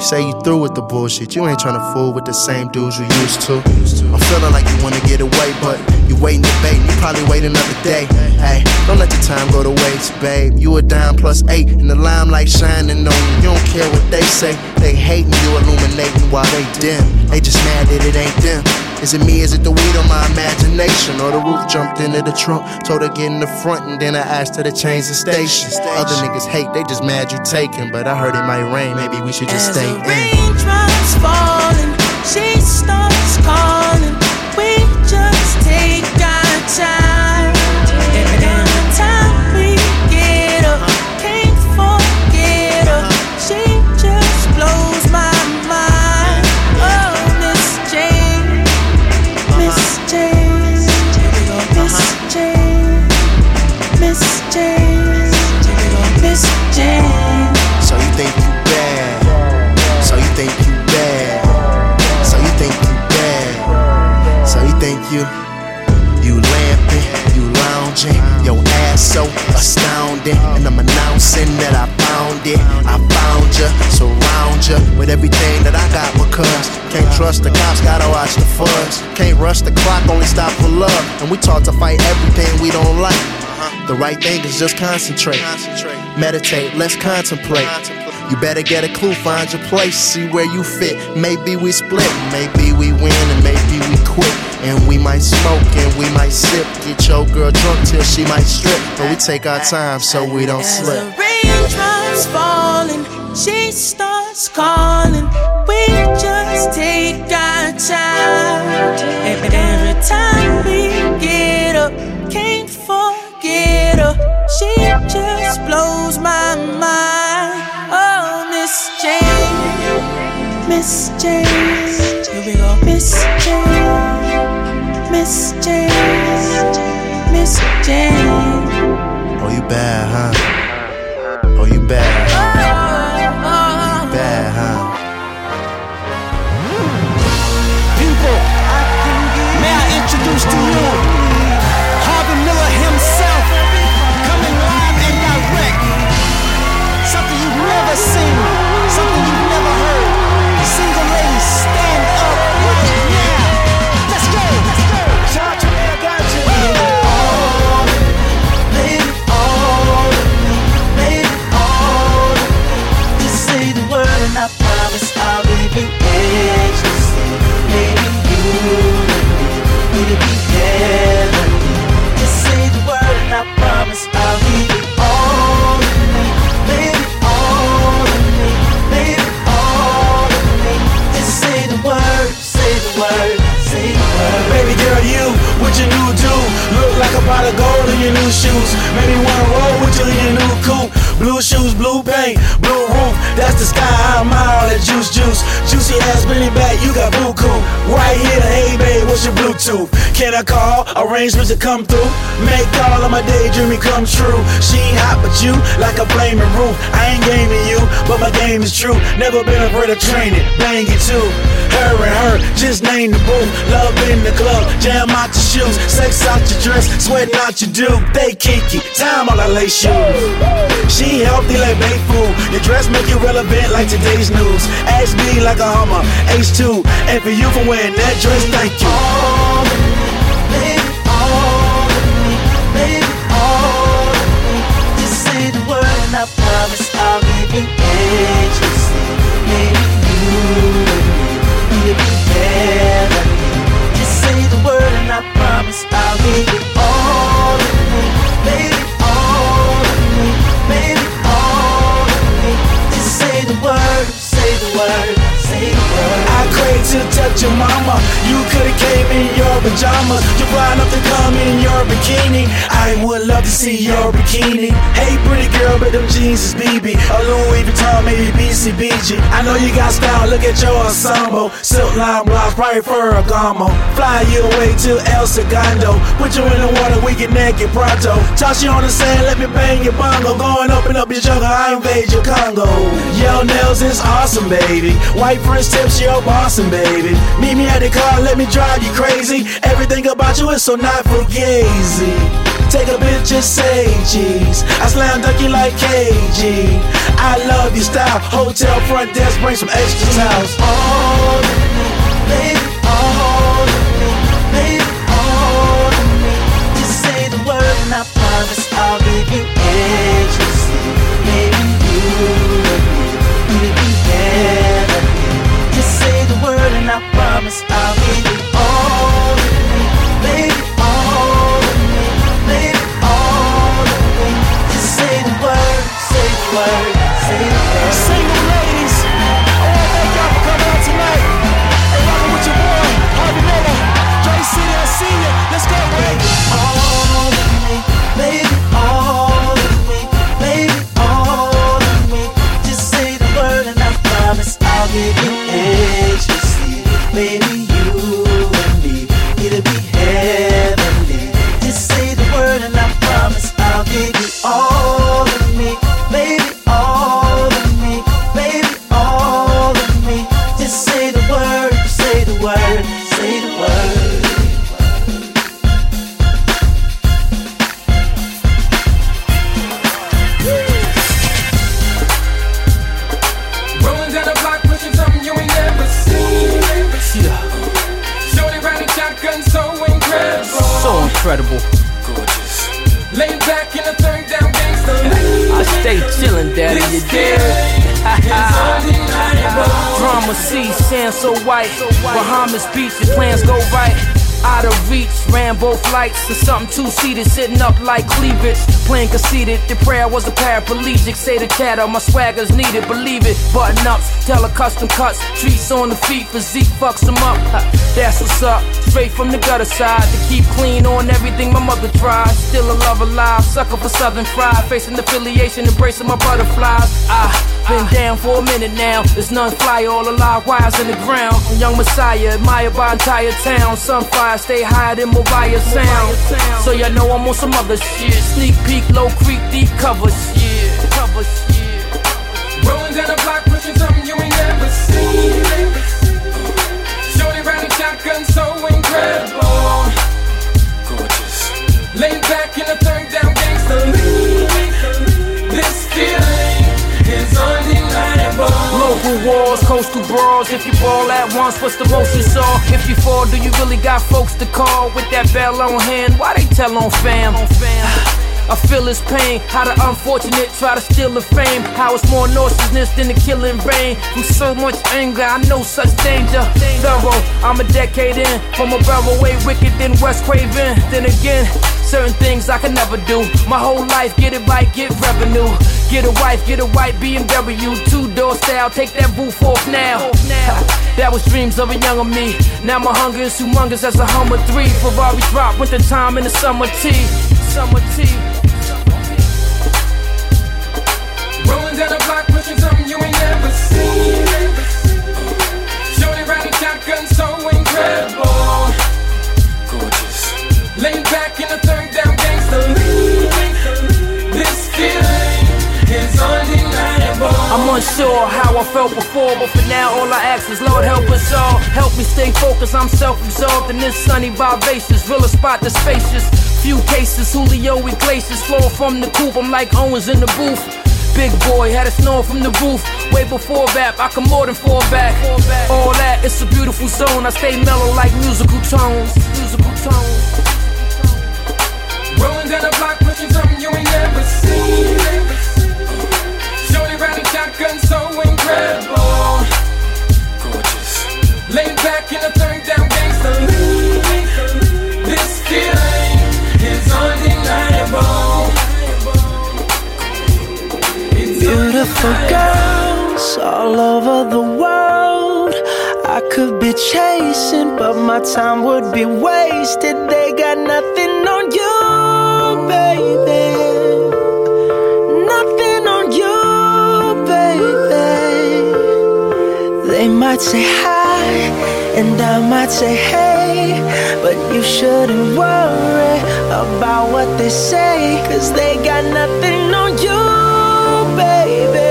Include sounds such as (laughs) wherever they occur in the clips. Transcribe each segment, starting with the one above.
You say you through with the bullshit, you ain't tryna fool with the same dudes you used to. I'm feeling like you wanna get away, but you waiting to bait, you probably wait another day. Hey, don't let the time go to waste, babe. You a dime plus eight, and the limelight shining on you. You don't care what they say, they hating you, illuminating while they dim. They just mad that it ain't them. Is it me? Is it the weed or my imagination? Or the roof jumped into the trunk, told her get in the front, and then I asked her to change the station. Other niggas hate, they just mad you taking, but I heard it might rain. Maybe we should just As stay the in. raindrops falling, she starts calling. We just take our time. With everything that I got because can't trust the cops, gotta watch the fuzz. Can't rush the clock, only stop for love, and we taught to fight everything we don't like. The right thing is just concentrate, meditate, let's contemplate. You better get a clue, find your place, see where you fit. Maybe we split, maybe we win, and maybe we quit. And we might smoke and we might sip. Get your girl drunk till she might strip. But we take our time so we don't slip. As the raindrops falling, she starts calling. We just take our time. And Every time we get up, can't forget her. She just blows my mind. Oh, Miss Jane, Miss Jane. Here we go, Miss Jane, Miss Jane, Miss Jane. The sky. I'm all that juice, juice. Juicy ass Billy back, you got buku. Right here, hey babe, what's your Bluetooth? Can I call? Arrangements to come through. Make all of my daydreaming come true. She ain't hot, but you like a flaming roof. I ain't gaming you, but my game is true. Never been afraid of training, bang it too. Her and her, just name the booth. Love in the club, jam out your shoes, sex out your dress, sweating out your dude. They kinky, time on I lace shoes. She healthy like baked food. Your dress make you relevant like today's news. Ask me like a Hummer, H2. And for you for wearing that dress, thank you. All of me, baby, all of me, baby, all of me. Just say the word and I promise I'll give you you and me, be. Just say the word and I promise I'll give you to touch your mama. You could've came in your pajamas. You fly enough to come in your bikini. I would love to see your bikini. Hey, pretty girl, but them jeans is BB. A Louis Vuitton, maybe BCBG. I know you got style. Look at your ensemble. Silk line blouse, probably Ferragamo. Fly you away to El Segundo. Put you in the water, we get naked pronto. Toss you on the sand, let me bang your bongo. Up and up your jungle, I invade your Congo. Your nails is awesome, baby. White French tips, you're bossing, baby. Meet me at the car, let me drive you crazy. Everything about you is so not fugazi. Take a picture, say cheese. I slam dunk you like KG. I love your style. Hotel front desk, bring some extra towels. me, baby, promise I'll um, Bahamas Beach, the plans go right. Out of reach, Rambo flights or something two seated, sitting up like cleavage. Playing conceited, the prayer was a paraplegic. Say the chatter, my swagger's needed, believe it. Button ups, tell a custom cuts, treats on the feet, physique fucks them up. That's what's up, straight from the gutter side. To keep clean on everything my mother tried. Still a love alive, sucker for Southern fried. Facing affiliation, embracing my butterflies. I been down for a minute now. There's none fly, all the live wires in the ground. Young Messiah, admired by entire town. Sunfire, stay higher than Mobile sound. So y'all know I'm on some other shit. Sneak peek, low creek, deep cover shit. Cover Wars, coastal brawls. If you ball at once, what's the most you saw? If you fall, do you really got folks to call with that bell on hand? Why they tell on fam? I feel his pain, how the unfortunate try to steal the fame. How it's more nauseousness than the killing rain. From so much anger, I know such danger. Thorough, I'm a decade in. From a barrel way wicked than Wes Craven. Then again, certain things I can never do. My whole life, get it right, get revenue. Get a wife, get a white BMW, two door style, take that roof off now. (laughs) that was dreams of a younger me. Now my hunger is humongous as a Hummer 3. Ferrari drop, winter time in the summer tea. Summer tea. Rolling down the block, pushing something you ain't never seen. Shorty riding shotgun, so incredible. Gorgeous. Lean back in the third down. I'm unsure how I felt before, but for now all I ask is Lord help us all. Help me stay focused, I'm self-absorbed in this sunny vivacious. Real spot the spacious. Few cases, Julio Iglesias flow from the coop. I'm like Owens in the booth. Big boy had a snore from the roof. Way before rap, I can more than fall back. All that, it's a beautiful zone. I stay mellow like musical tones. Musical tones. Rolling down the block, pushing something you ain't never seen. In a third down lean. This feeling is undeniable. It's Beautiful girls all over the world. I could be chasing, but my time would be wasted. They got nothing on you, baby. Nothing on you, baby. They might say hi, and I might say hey, but you shouldn't worry about what they say, cause they got nothing on you, baby.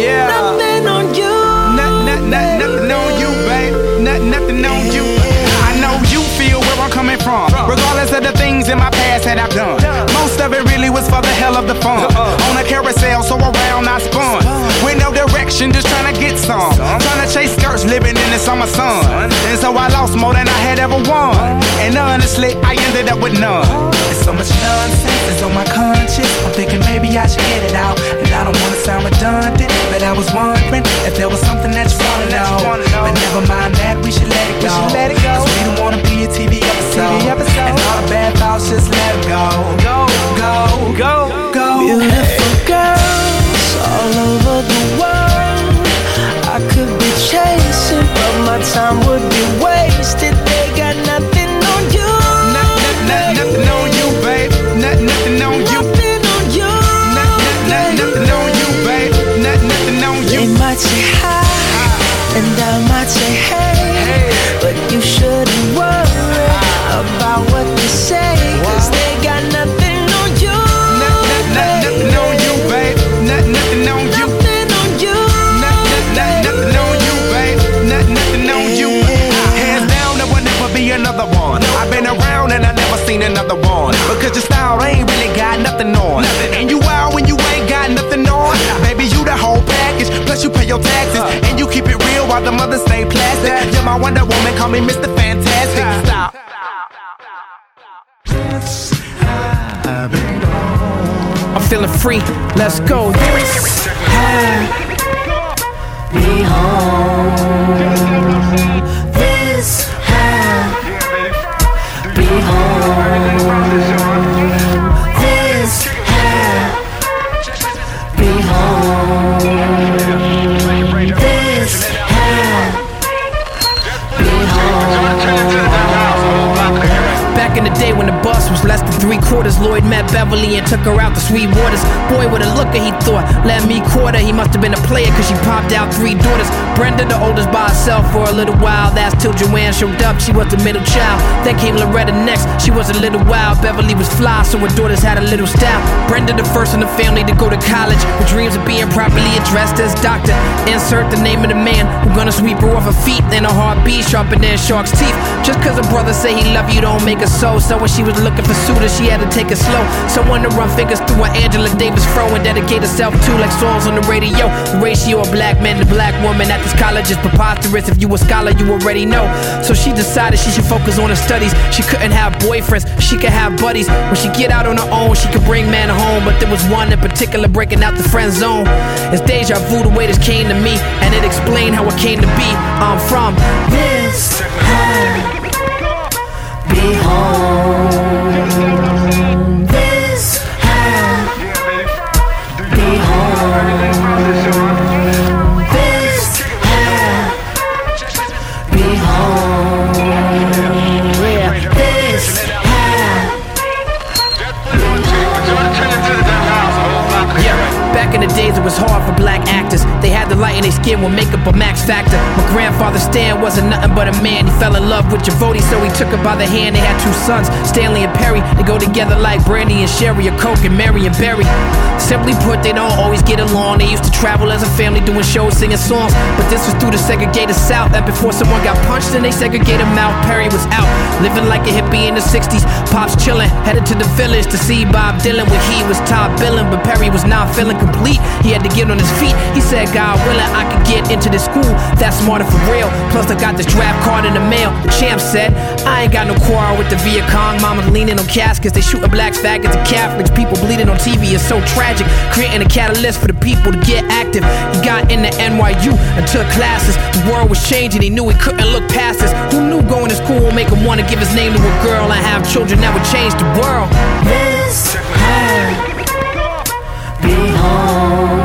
Yeah. Nothing on you. Nothing, nothing, nothing, nothing on you, babe. Nothing, nothing on you. I know you feel where I'm coming from. Regardless of the things in my past that I've done. Most of it really was for the hell of the fun. Uh-uh. On a carousel, living in the summer sun. And so I lost more than I had ever won. And honestly, I ended up with none. There's so much nonsense is on my conscience. I'm thinking maybe I should get it out. And I don't wanna sound redundant, but I was wondering if there was something that you wanna know. But never mind that, we should let it go. Cause we don't wanna be a TV episode. And all the bad thoughts, just let it go. Go, go, go, go. Beautiful girls all over the world. I could be chasing, but my time would be wasted. Your taxes. Uh. And you keep it real while the mothers stay plastic. You're my Wonder Woman, call me Mr. Fantastic. Stop. I'm feeling free. Let's go. Be home. This had be home. Three quarters, Lloyd met Beverly and took her out to sweet waters. Boy, with a looker, he thought, let me quarter. He must have been a player, cause she popped out three daughters. Brenda, the oldest, by herself for a little while. That's till Joanne showed up, she was the middle child. Then came Loretta next, she was a little wild. Beverly was fly, so her daughters had a little style. Brenda, the first in the family to go to college, with dreams of being properly addressed as doctor. Insert the name of the man who gonna sweep her off her feet. And her heartbeat sharper than shark's teeth. Just cause her brother say he love you don't make her so. So when she was looking for suitors, she had to take it slow. Someone to run fingers through her Angela Davis fro and dedicate herself to like songs on the radio. The ratio of black man to black woman at this college is preposterous. If you a scholar, you already know. So she decided she should focus on her studies. She couldn't have boyfriends, she could have buddies. When she get out on her own, she could bring men home. But there was one in particular breaking out the friend zone. It's deja vu the way this came to me, and it explained how it came to be. I'm from This be home. Was hard for black actors. They had the light in their skin with makeup a max factor. My grandfather Stan wasn't nothing but a man. He fell in love with Javoti, so he took her by the hand. They had two sons, Stanley and Perry. They go together like Brandy and Sherry, or Coke and Mary and Berry. Simply put, they don't always get along. They used to travel as a family doing shows, singing songs. But this was through the segregated South. And before someone got punched and they segregated mouth, Perry was out. Living like a hippie in the 60s. Pops chilling, headed to the village to see Bob Dylan when he was top billing. But Perry was not feeling complete. He had to get on his feet. He said, God willing, I could get into this school. That's smarter for real. Plus, I got this draft card in the mail. Champ said, I ain't got no quarrel with the Viet Cong. Mama's leaning on caskets. They shooting blacks, faggots, and Catholics. People bleeding on TV is so tragic. Creating a catalyst for the people to get active. He got into NYU and took classes. The world was changing. He knew he couldn't look past this. Who knew going to school would make him want to give his name to a girl and have children that would change the world? This had be home.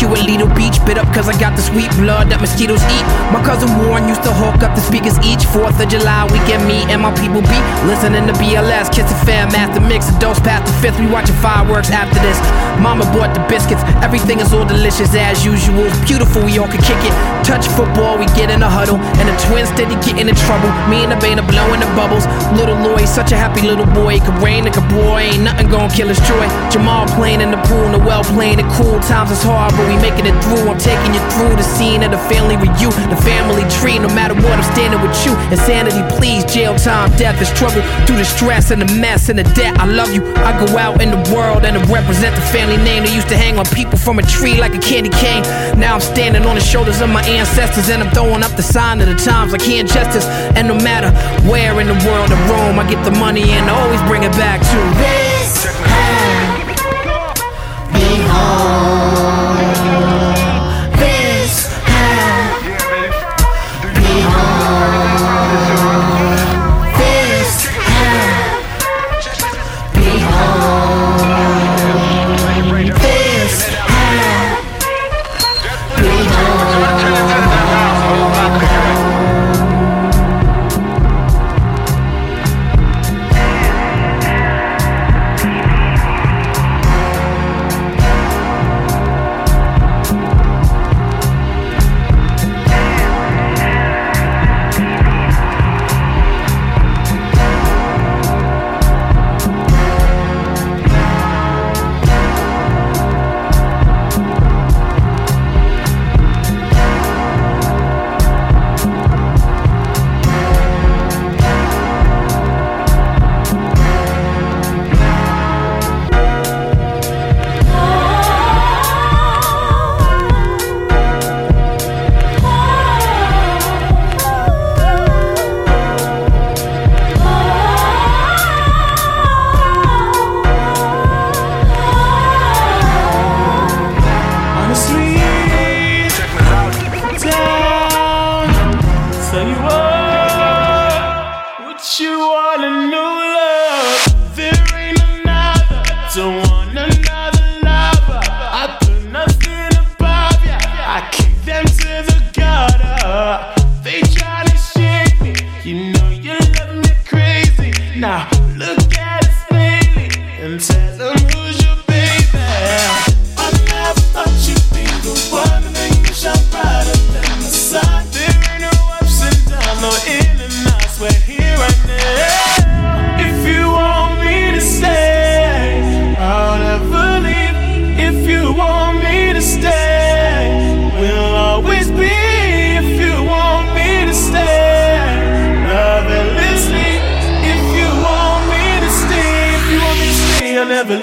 Barbecue at Lido Beach. Bit up cause I got the sweet blood that mosquitoes eat. My cousin Warren used to hook up the speakers each 4th of July weekend. Me and my people be listening to BLS, Kiss and Fam, Master Mix, and Dose Past the Fifth. We watching fireworks after this. Mama bought the biscuits, everything is all delicious as usual. Beautiful, we all could kick it. Touch football, we get in a huddle. And the twins steady getting in trouble. Me and the band are blowing the bubbles. Little Lloyd, such a happy little boy. Could rain, it could pour, ain't nothing gonna kill his joy. Jamal playing in the pool, Noel playing it cool. Times is hard, but we making it through. I'm taking you through the scene of the family reunion, the family tree. No matter what, I'm standing with you. Insanity, please. Jail time, death, the struggle through the stress and the mess and the debt. I love you. I go out in the world and I represent the family name. They used to hang on people from a tree like a candy cane. Now I'm standing on the shoulders of my ancestors and I'm throwing up the sign of the times like hand justice. And no matter where in the world I roam, I get the money and I always bring it back to This be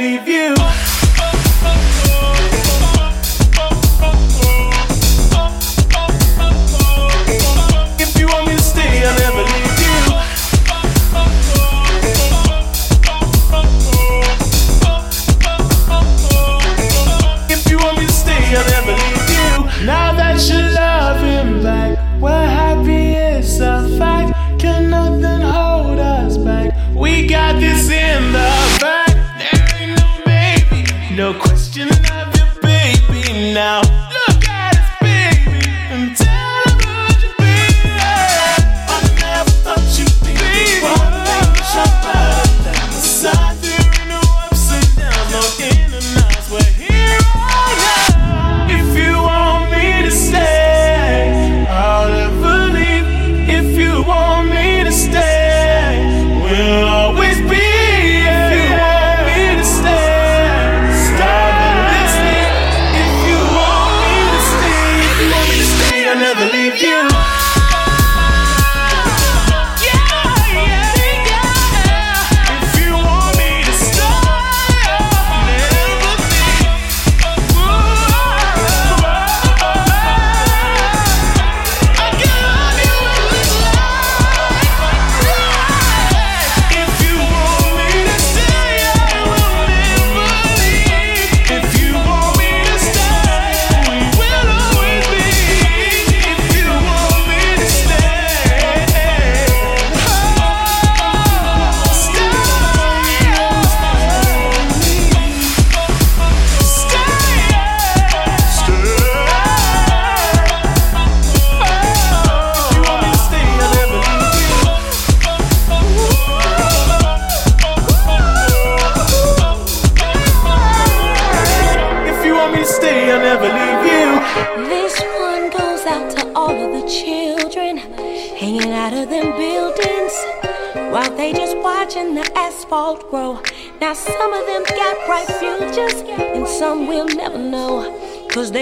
leave you.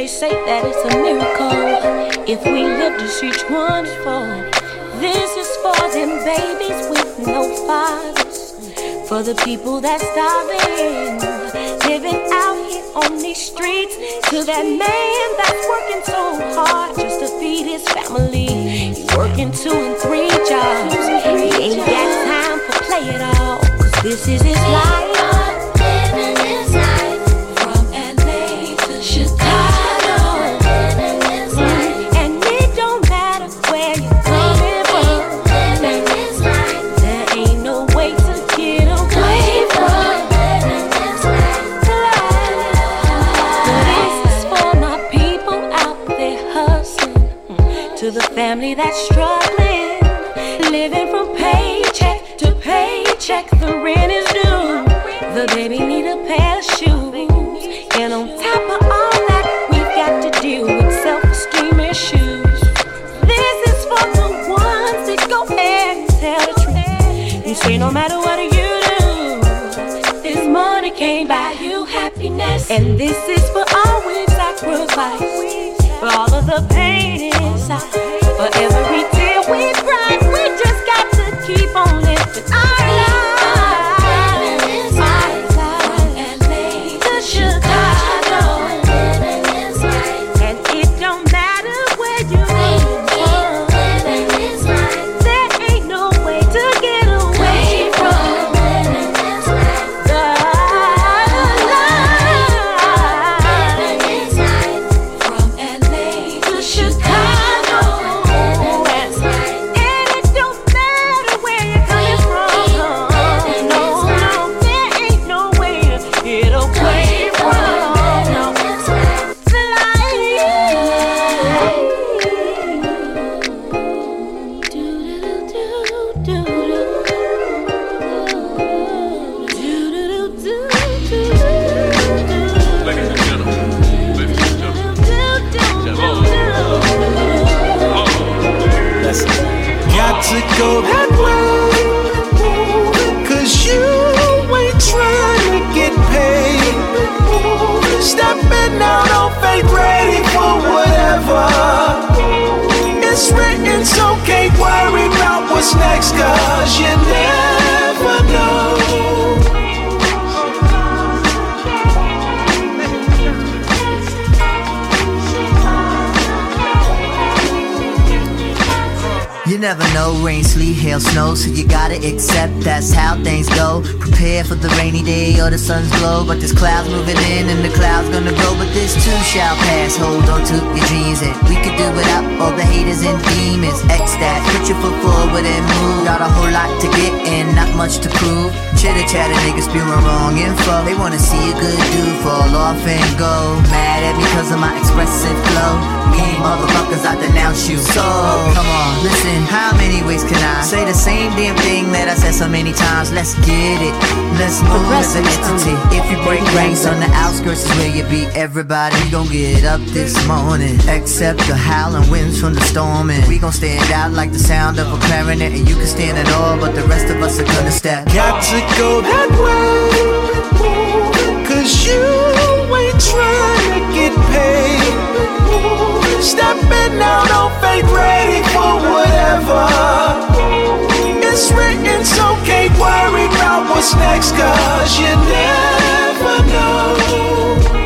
They say that it's a miracle if we live to see one for. This is for them babies with no fathers, for the people that's starving, living out here on these streets. To that man that's working so hard just to feed his family, he's working two and three jobs. He ain't got time for play at all, cause this is his life. go. Prepare for the rainy day or the sun's glow. But there's clouds moving in and the clouds gonna go. But this too shall pass. Hold on to your dreams and we could do without all the haters and demons. X that, put your foot forward and move. Got a whole lot to get and not much to prove. Chitter chatter niggas spewing wrong info. They wanna see a good dude fall off and go. Mad at me cause of my expressive flow. Mean motherfuckers, I denounce you. So come on, listen. How many ways can I say the same damn thing that I said so many times? Let's get it. Let's move as an entity. If you break ranks on the outskirts is where you be. Everybody gon' get up this morning. Except the howling winds from the storm. And we gon' stand out like the sound of a clarinet. And you can stand it all, but the rest of us are gonna step. Got to go that way. Cause you ain't trying to get paid. Stepping out on faith, ready for whatever. It's written, so can't worry about what's next, cause you never know.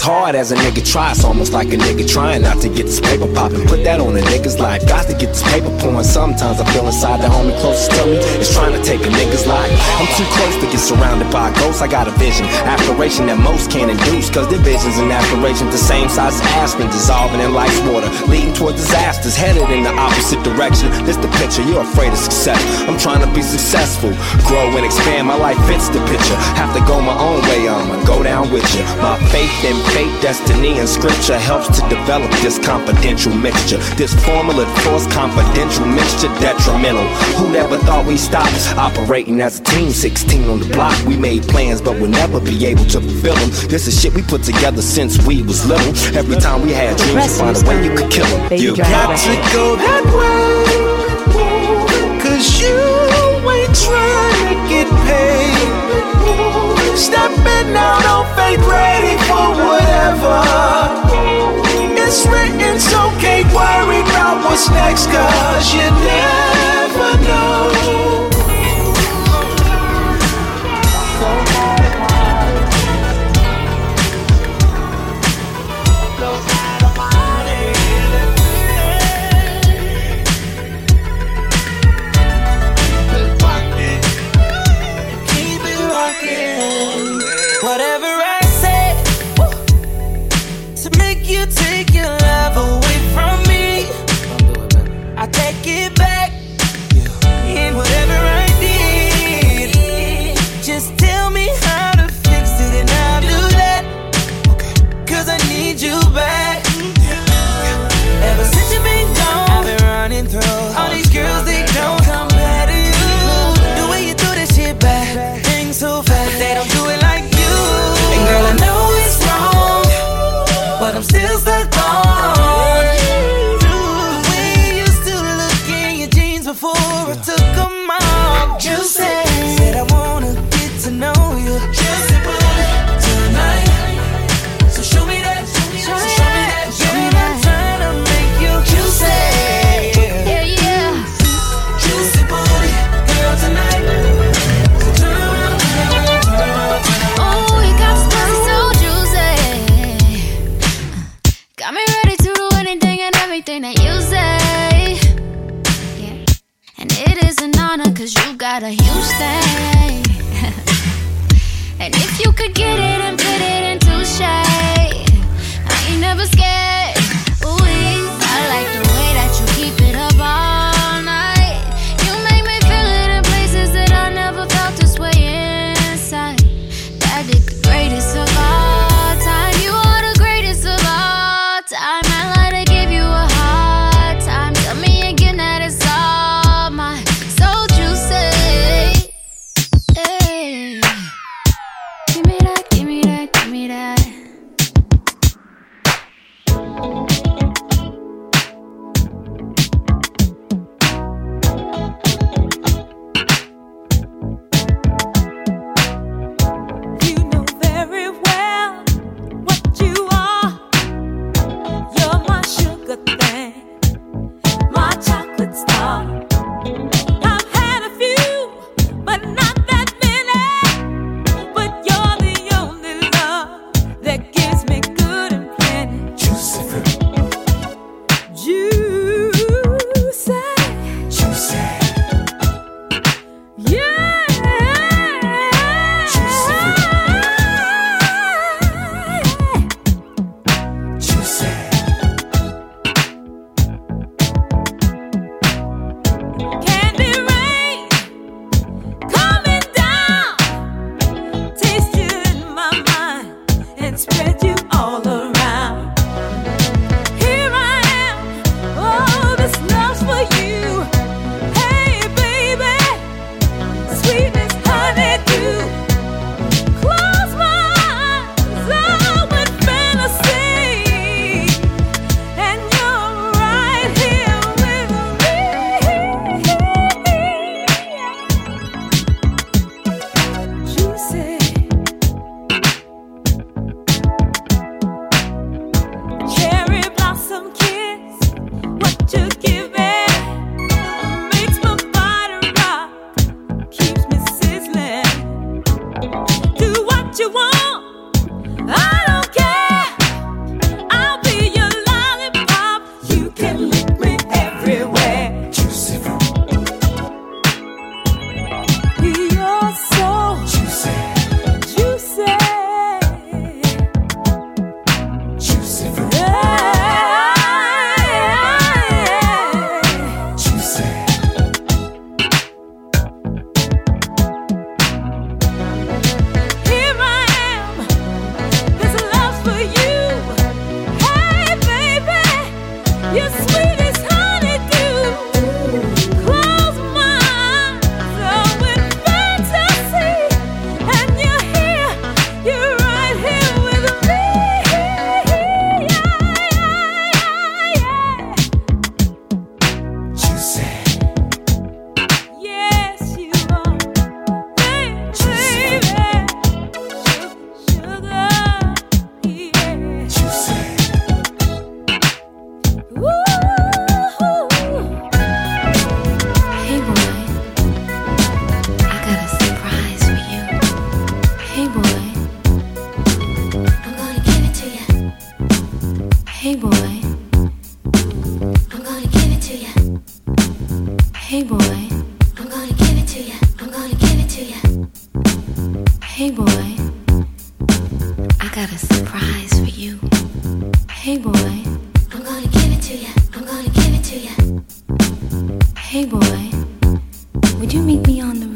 As hard as a nigga try, it's almost like a nigga trying not to get this paper poppin'. Put that on a nigga's life. Got to get this paper pouring. Sometimes I feel inside the homie closest to me is trying to take a nigga's life. I'm too close to get surrounded by ghosts. I got a vision, aspiration that most can't induce. Cause their visions and aspirations the same size as aspen, dissolving in life's water, leading toward disasters, headed in the opposite direction. This the picture, you're afraid of success. I'm trying to be successful, grow and expand. My life fits the picture. Have to go my own way, I'ma go down with you. My faith in fate, destiny, and scripture helps to develop this confidential mixture. This formula force confidential mixture detrimental. Who never thought we stopped operating as a team? 16 on the block, we made plans, but we'll never be able to fulfill them. This is shit we put together since we was little. Every time we had dreams, you find a way you could kill them. You Got to go that way. Cause you ain't trying to get paid. Stepping out on faith, ready for whatever. It's written, so can't worry about what's next, cause you never know. Hey boy, would you meet me on the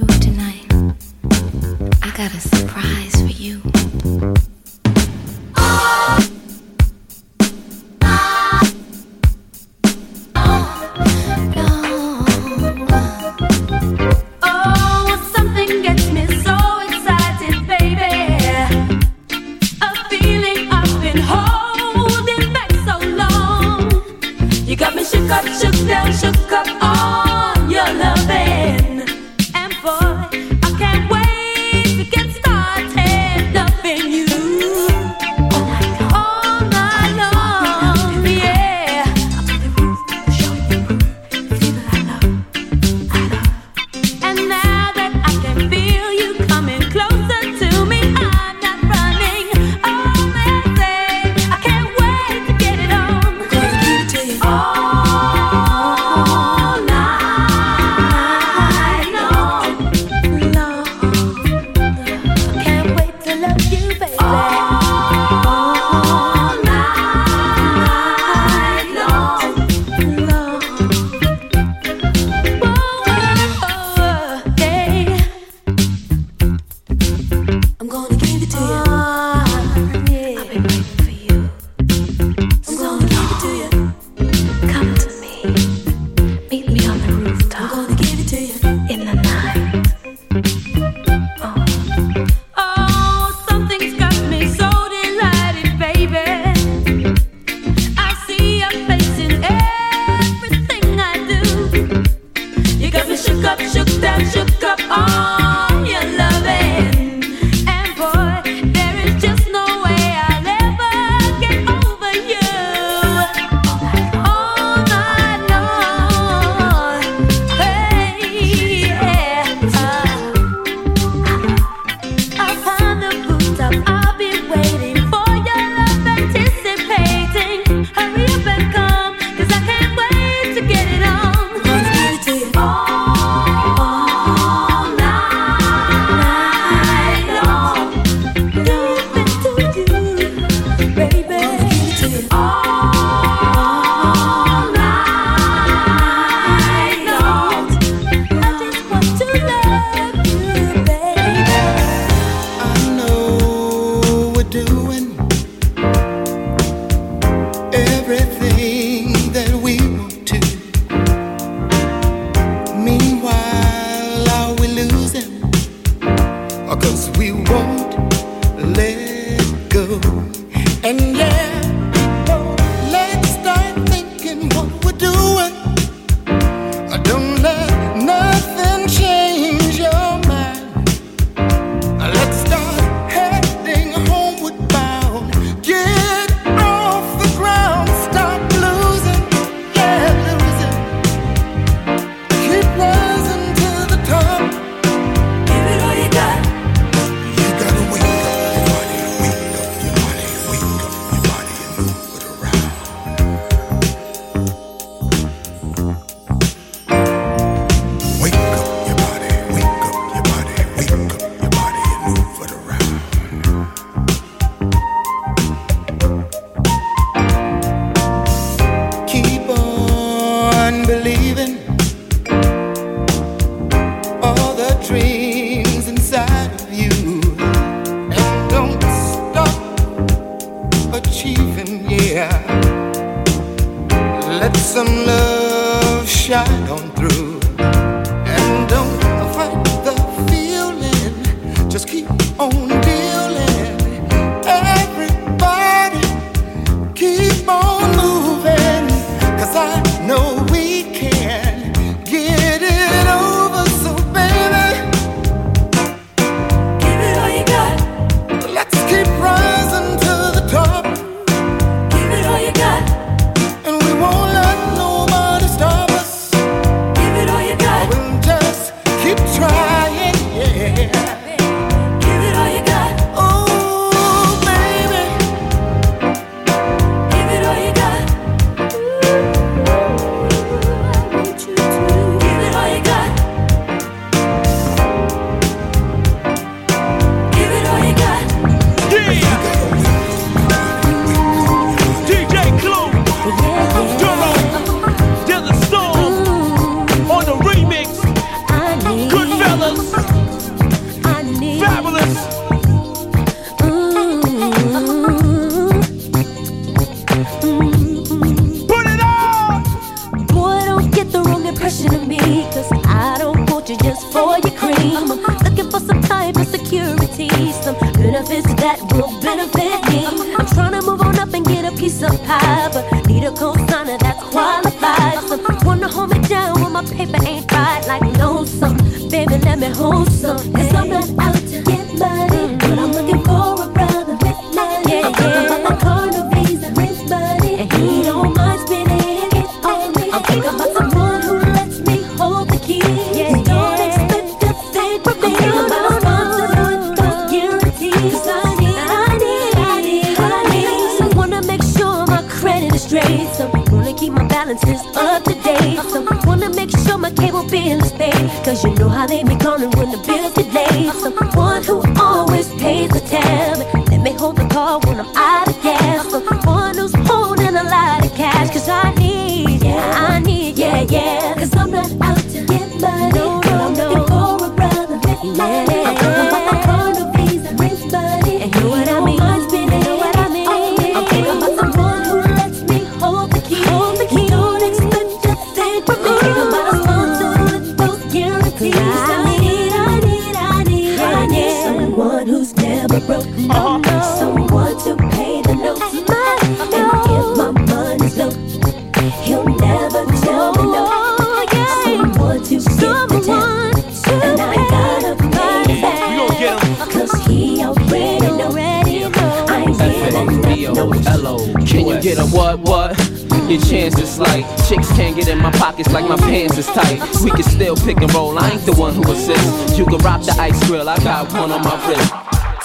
hands is tight. We can still pick and roll. I ain't the one who assists. You can rock the ice grill. I got one on my wrist.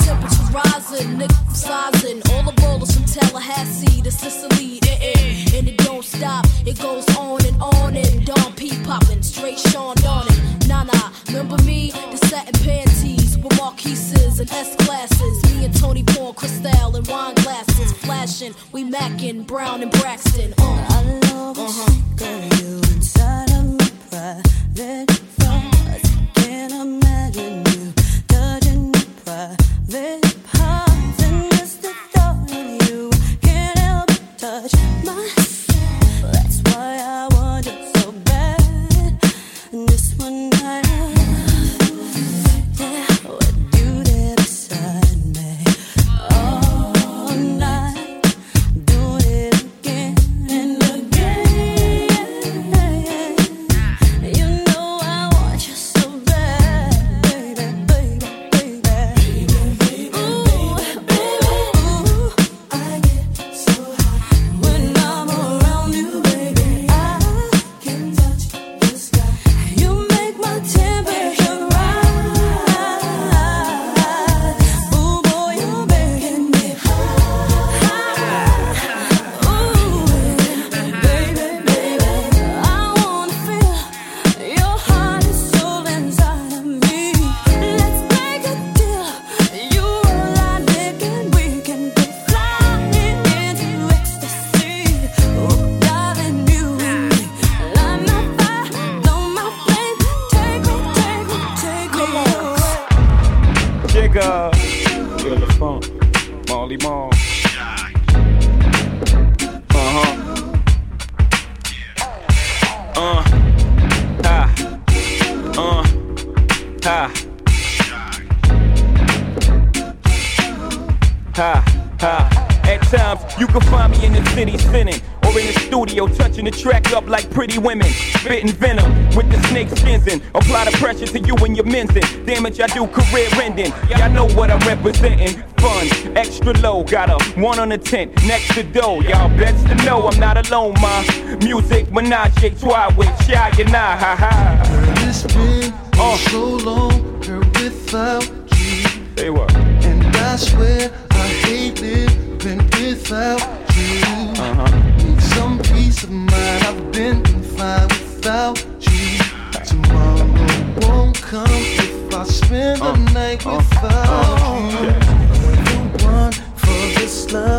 Temperatures rising, niggas sizing. All the rollers from Tallahassee to Sicily. Eh-eh. And it don't stop. It goes on and on and Don P popping. Straight Sean Donning. Nah, nah. Remember me? The satin panties with marquises and S classes. Me and Tony Paul, Cristal and wine glasses. Flashing. We macking brown and on the tent next to dough. Y'all best to know I'm not alone, ma. Music, menage, trois with Shy and I, ha ha. It's been uh. so long, girl, without you. They were. And I swear I hate living without you. Uh-huh. Need some peace of mind. I've been fine without you. Tomorrow won't come if I spend uh, the night uh, without uh, you. Yeah. The one for this love.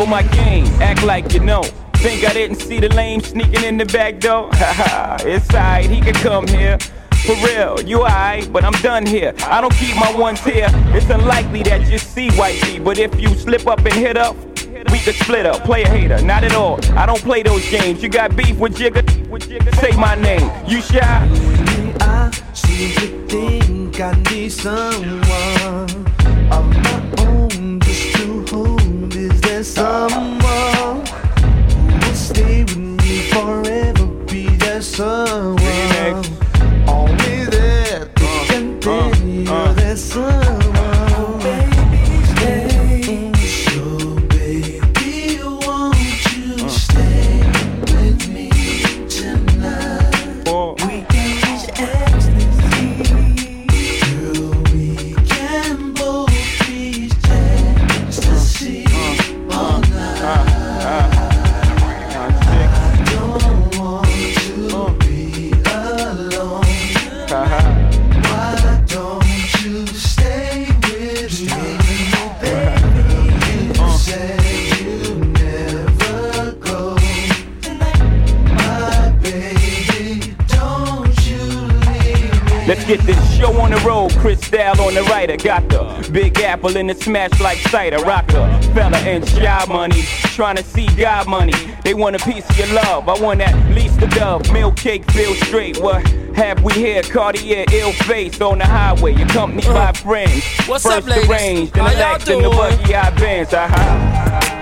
On my game, act like you know. Think I didn't see the lame sneaking in the back door? (laughs) Haha, it's alright, he can come here. For real, you alright, but I'm done here. I don't keep my ones here. It's unlikely that you see wifey, but if you slip up and hit up, we could split up. Play a hater, not at all. I don't play those games. You got beef with Jigga? Say my name. You shy? I seem to think I need someone Someone who will stay with me forever? Be there someone get this show on the road. Cristal on the writer. Got the Big Apple in the smash like cider. Rocker, fella and shy money. Trying to see God money. They want a piece of your love. I want at least a dove. Milk cake, feel straight. What have we here? Cartier, ill face on the highway. Accompanied by friends. What's First up, ladies? the range, then How the y'all the buggy I bands. Uh-huh.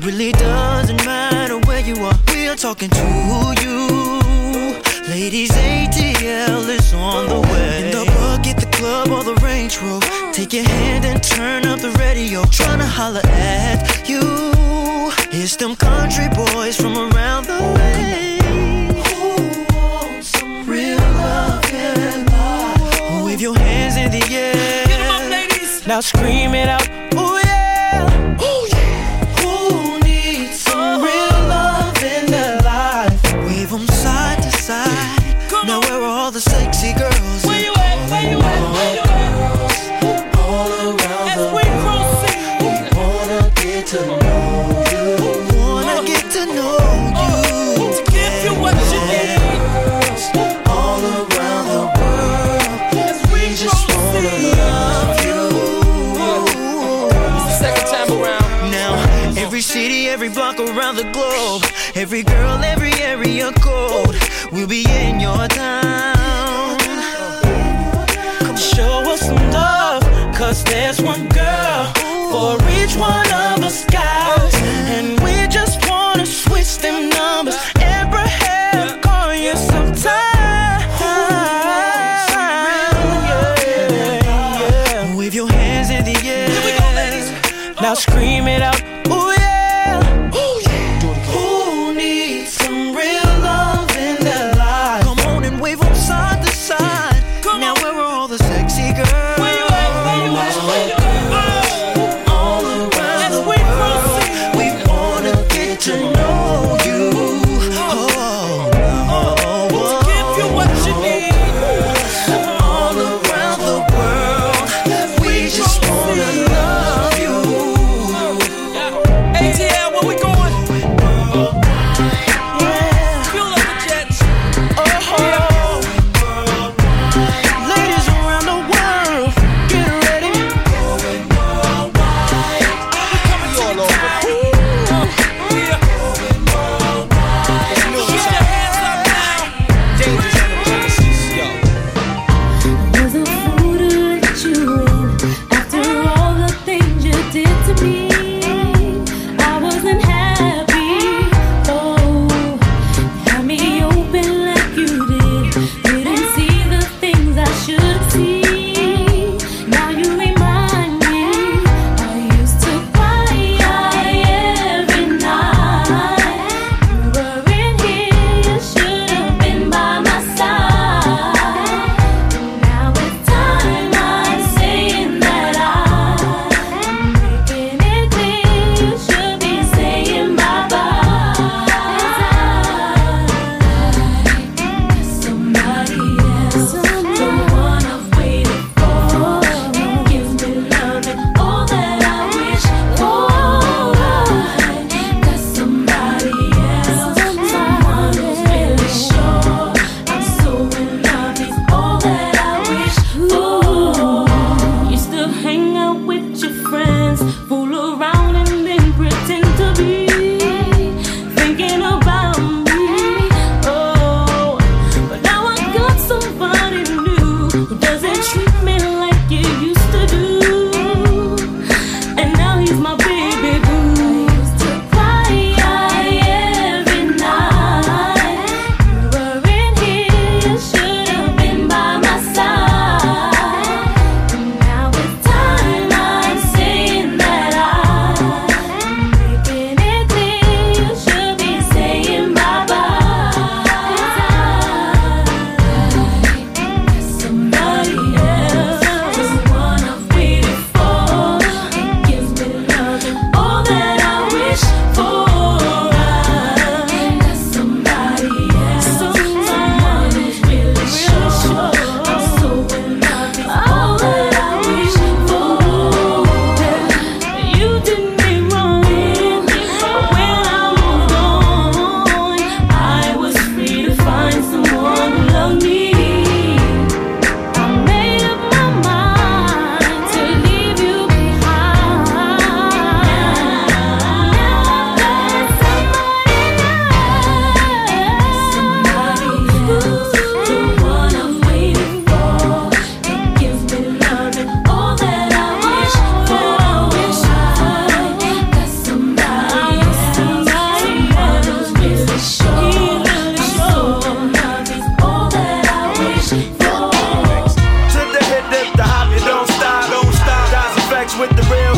It really doesn't matter where you are. We're talking to you. Ladies, ATL is on the way. In the bucket, the club, or the Range Rover. Take your hand and turn up the radio. Tryna holler at you. It's them country boys from around the way. Who wants some real love and life? Wave your hands in the air. Now scream it out. Be in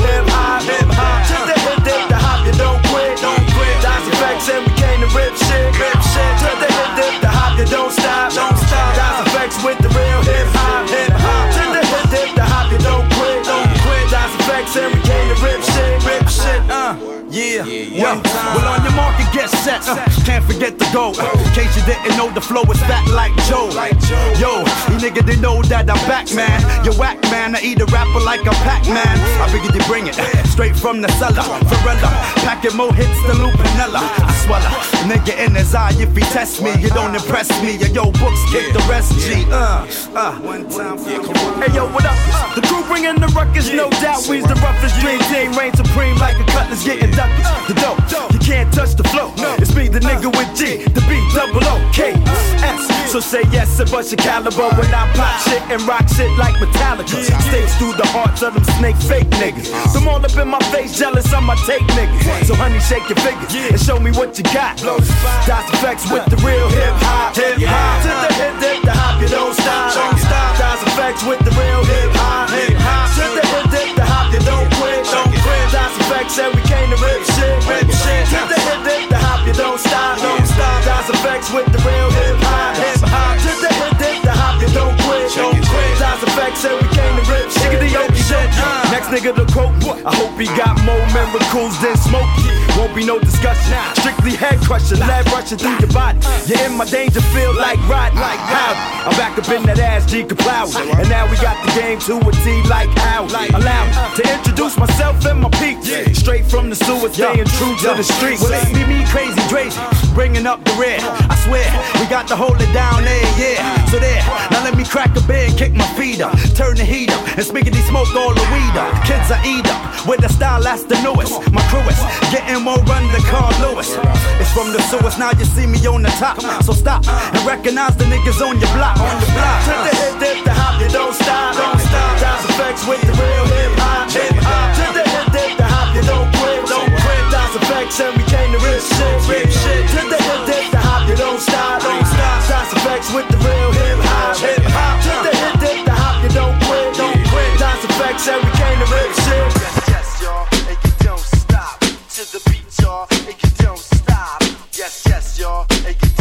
with the real hip Uh. Yeah, yeah. Well, on your market, get set. Uh, can't forget the go. Uh, in case you didn't know, the flow is fat like Joe. Yo, you nigga they know that I'm back, man. You whack, man. I eat a rapper like a Pac Man. I figured you bring it straight from the cellar. Varela, packing more hits than Lupinella. I swallow. Nigga in his eye, if he test me, you don't impress me. Yo, yo, books kick the rest, G. Uh, uh. Hey, yo, what up? The crew bringing the ruckus, no doubt. We's the roughest dream team, reign supreme like a cutlass getting The dope, you can't touch the flow. It's me, the nigga with G, the B, double O, K, S. So say yes and bust your caliber when I pop shit and rock shit like Metallica. Stakes through the hearts of them snake fake niggas. Them all up in my face, jealous of my take niggas. So honey, shake your fingers and show me what you got. That's EFX with the real hip hop. Hip hop to the hip dip, the hop, you don't stop. That's EFX with the real hip hop. Hip hop EFX and we came to rip shit. Rip shit Next nigga to quote. I hope he got more miracles than Smokey. Won't be no discussion. Strictly head crushing, lead rushing through your body. You're in my danger field like Rod, like Howdy. I'm back up in that ass, G Kaplowry. And now we got the game to a T like how. Allow me to introduce myself and my peak. Straight from the sewer, staying true to the streets. Well, it's me, me, crazy, crazy. Bringing up the rear. I swear, we got to hold it down there, yeah. So there, now let me crack a and kick my feet up. Turn the heat up and spiggity smoke all the weed up. Kids are eat up with the style that's the newest. My crew is getting more run than Carl Lewis. It's from the sewers, now you see me on the top. So stop and recognize the niggas on your block. On the block. To the hip dip, the hop, you don't stop. Don't stop. That's EFX with the real hip hop. Hip hop. To the hip dip, the hop, you don't quit. Don't quit. That's EFX and we came to rip shit. Rip shit. To the hip dip, the hop, you don't stop. Don't stop. That's EFX with the real EFX and we came to rip shit. Yes, y'all, and you don't stop to the beat, y'all, and you don't stop. Yes, yes, y'all, and you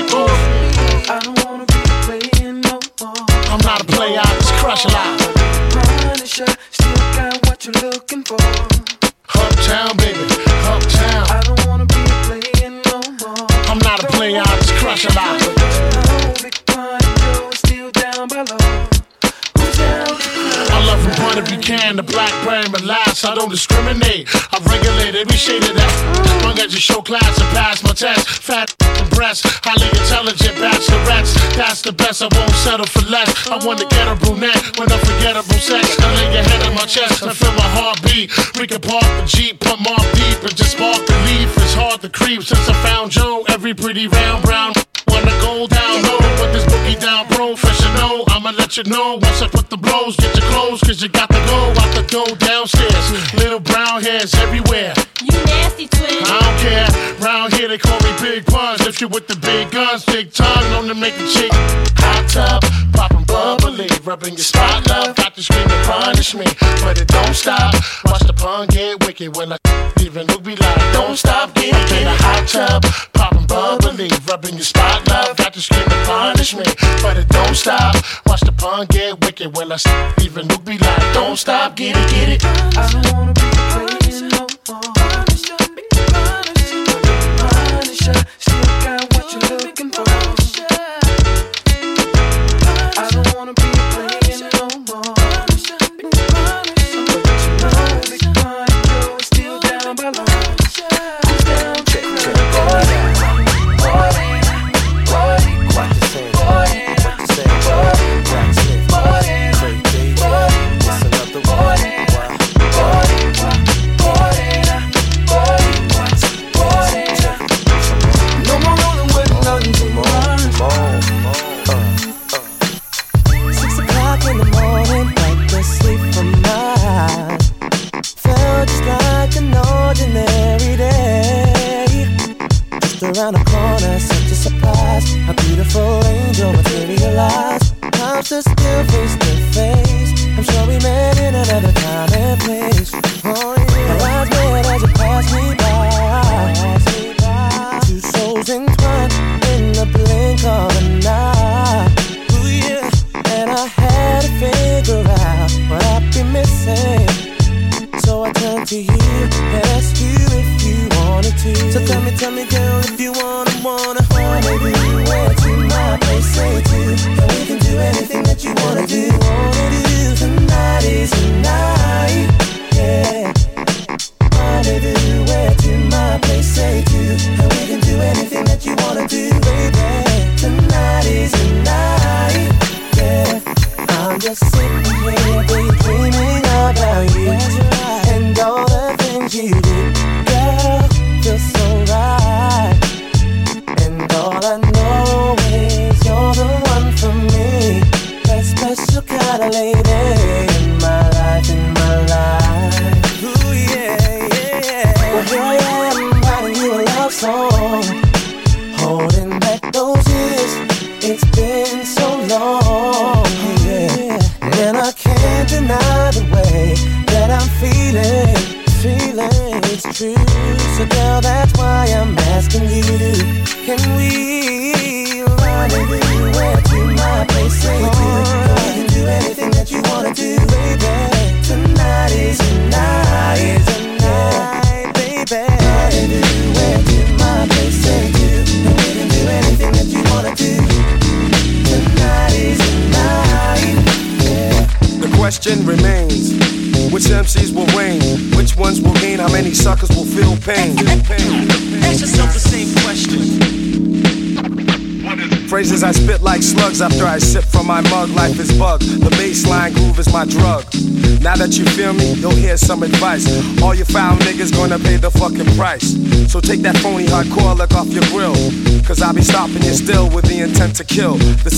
I don't wanna be playing no more. I'm not a player, I just crush a lot. I don't discriminate. I regulate every shade of that. Long as you show class and pass my test. Fat breasts, highly intelligent bachelorettes. That's the best. I won't settle for less. I want to get a brunette with unforgettable sex. I lay your head on my chest. I feel my heartbeat. We can park the jeep, pump off deep, and just spark the leaf. It's hard to creep since I found Joe. Every pretty round brown gotta go down low with this boogie down professional. I'ma let you know once I put the blows, get your clothes, cause you got to go out the door downstairs. Little brown hairs everywhere. You nasty twin. I don't care. Round here they call me Big Buns. If you with the big guns, big time, known to make a chick hot tub, poppin' bubbly, rubbing your spot love. Got to scream to punish me, but it don't stop. Watch the pun get wicked when I even look be like, don't stop, get in get a hot tub me. Rubbing your spot, love, got the skin to punish me. But it don't stop. Watch the pun get wicked. Well, I see even you be like, don't stop, get it, get it. I don't wanna be crazy no more. Around the corner, such a surprise. A beautiful angel materialized. I'm still face to face. I'm sure we met in another time and place. Oh yeah, my eyes met as you passed me by. Two souls entwined in the blink of an eye. Ooh yeah, and I had to figure out what I'd be missing. So I turned to you and asked you if you wanted to. So tell me, tell me, girl,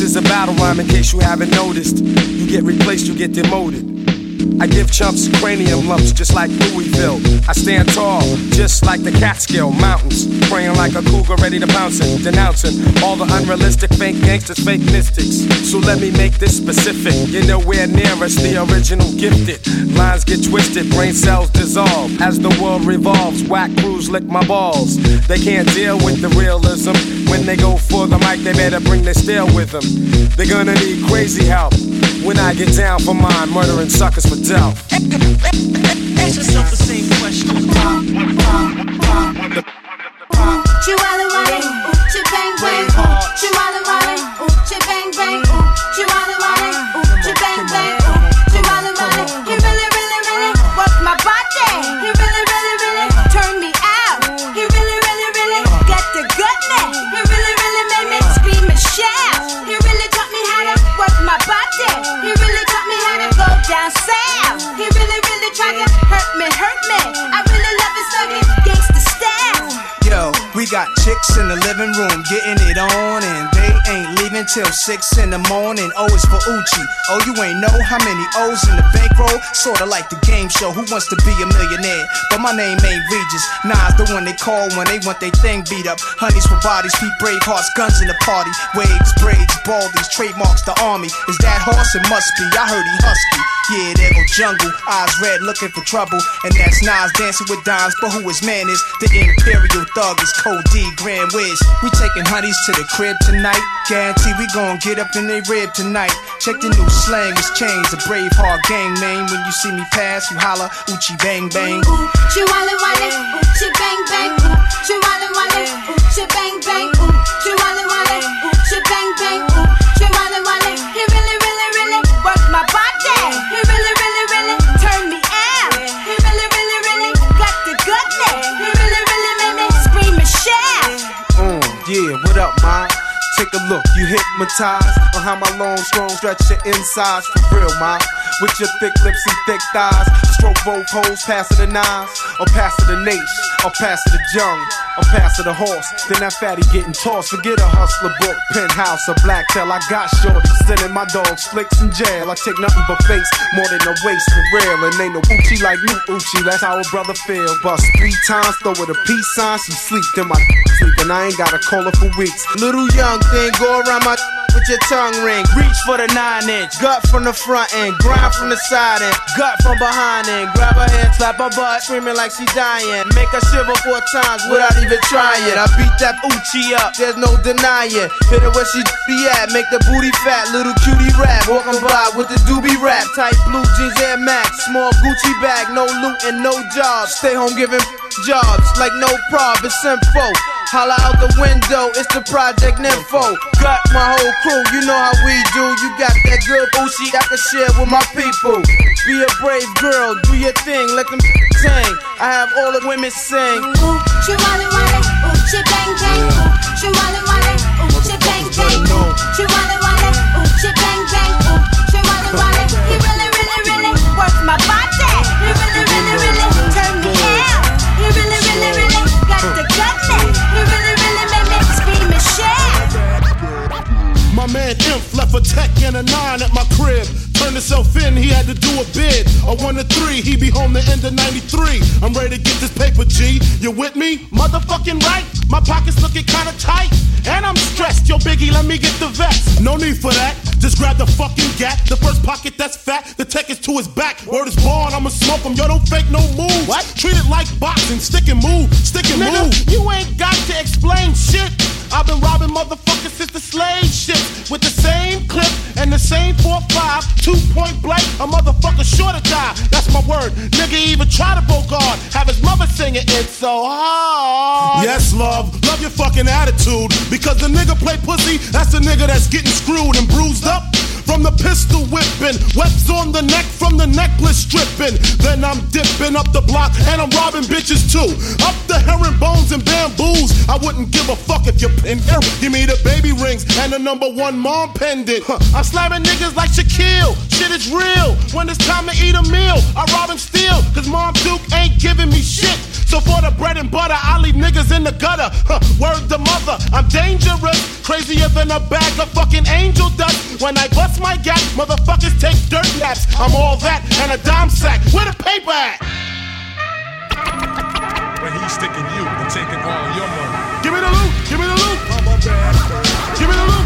This is a battle rhyme in case you haven't noticed. You get replaced, you get demoted. I give chumps cranium lumps just like Louisville. I stand tall, just like the Catskill Mountains. Preying like a cougar ready to pounce and denouncing all the unrealistic fake gangsters, fake mystics. So let me make this specific. You're nowhere near us, the original gifted. Lines get twisted, brain cells dissolve. As the world revolves, whack crews lick my balls. They can't deal with the realism. When they go for the mic, they better bring their steel with them. They're gonna need crazy help. When I get down for mine, murdering suckers for Delph. Ask yourself the same question. Chihuahua Chihuahua chicks in the living room getting it on, and till six in the morning. Oh, o is for Oochie. Oh, you ain't know how many O's in the bankroll? Sorta like the game show, Who Wants to Be a Millionaire? But my name ain't Regis. Nas the one they call when they want they thing beat up. Honeys for bodies, feet brave hearts, guns in the party. Waves, braids, baldies, trademarks the army. Is that horse? It must be. I heard he husky. Yeah, there go jungle. Eyes red, looking for trouble. And that's Nas dancing with dimes. But who his man is? The Imperial Thug is Code D, Grand Wiz. We taking honeys to the crib tonight. Guarantee we gon' get up in they rib tonight. Check the new slang, it's changed. A brave heart gang name. When you see me pass, you holla, Oochie bang bang. Chihuahua Wale, ooh, chi bang bang, ooh, Chihuahua Wale, ooh, chi bang bang, ooh, You hypnotized on how my long, strong stretch your insides for real, man. With your thick lips and thick thighs, stroke both holes, pass it the nines, or pass it the nation, or pass it the jung, or pass it the horse. Then that fatty getting tossed. Forget a hustler book, penthouse, or black tail. I got shorty sending my dogs flicks in jail. I take nothing but face, more than a waist for real. And ain't no Oochie like me, Oochie. That's how a brother feel. Bust three times, throw it a peace sign. She sleep, then my and I ain't got a caller for weeks. Little young thing, go around my with your tongue ring. Reach for the nine inch. Gut from the front end, grind from the side end, gut from behind end. Grab her hand, slap her butt, screaming like she dying. Make her shiver four times without even trying. I beat that Oochie up, there's no denying. Hit her where she be at, make the booty fat, little cutie rap. Walking by with the doobie rap, tight blue jeans and Max, small Gucci bag, no loot and no jobs. Stay home giving jobs like no prob, it's simple. Holla out the window, it's the Project Nympho. Got my whole crew, you know how we do. You got that good Oochie I can share with my people. Be a brave girl, do your thing, let them sing. I have all the women sing. Oochie wally wally, oochie bang bang, oochie wally wally, oochie bang bang, oochie wally wally, man Inf left a tech and a nine at my crib. Turned himself in, he had to do a bid. A one to three, he be home the end of 93. I'm ready to get this paper, G. You with me? Motherfucking right. My pockets looking kinda tight. And I'm stressed. Yo, Biggie, let me get the vest. No need for that. Just grab the fucking gat. The first pocket that's fat. The tech is to his back. Word is born, I'ma smoke him. Yo, don't fake no move. What? Treat it like boxing. Stick and move. Stick and Nigga, move. You ain't got to explain shit. I've been robbing motherfuckers since the slave shit. With the same clip and the same 4-5, two point blank, a motherfucker sure to die. That's my word. Nigga even try to bogard. Have his mother singing it so hard. Yes, love. Love your fucking attitude. Because the nigga play pussy, that's the nigga that's getting screwed and bruised up. From the pistol whipping, webs on the neck from the necklace stripping. Then I'm dipping up the block and I'm robbing bitches too. Up the herringbones and bamboos. I wouldn't give a fuck if you're in here. Give me the baby rings and the number one mom pendant. Huh. I'm slamming niggas like Shaquille. Shit is real. When it's time to eat a meal, I rob and steal. Cause Mom Duke ain't giving me shit. So for the bread and butter, I leave niggas in the gutter. Huh. Word the mother, I'm dangerous. Crazier than a bag of fucking angel dust. When I bust my gap, motherfuckers take dirt naps. I'm all that and a dime sack. Where the paper at? But he's sticking you and taking all your money. Give me the loot, give me the loot. Give me the loot,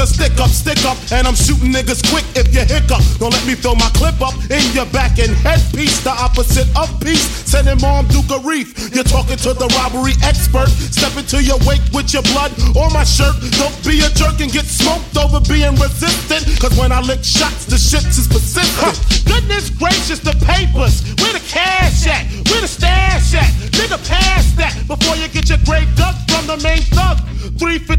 a stick up, stick up, and I'm shooting niggas quick if you hiccup. Don't let me throw my clip up in your back and headpiece, the opposite of peace. Sending mom Duke a reef. You're talking to the robbery expert. Step into your wake with your blood on my shirt. Don't be a jerk and get smoked over being resistant. Cause when I lick shots, the shits is persistent. Goodness gracious, the papers. Where the cash at? Where the stash at? Nigga, pass that before you get your grave dug from the main thug.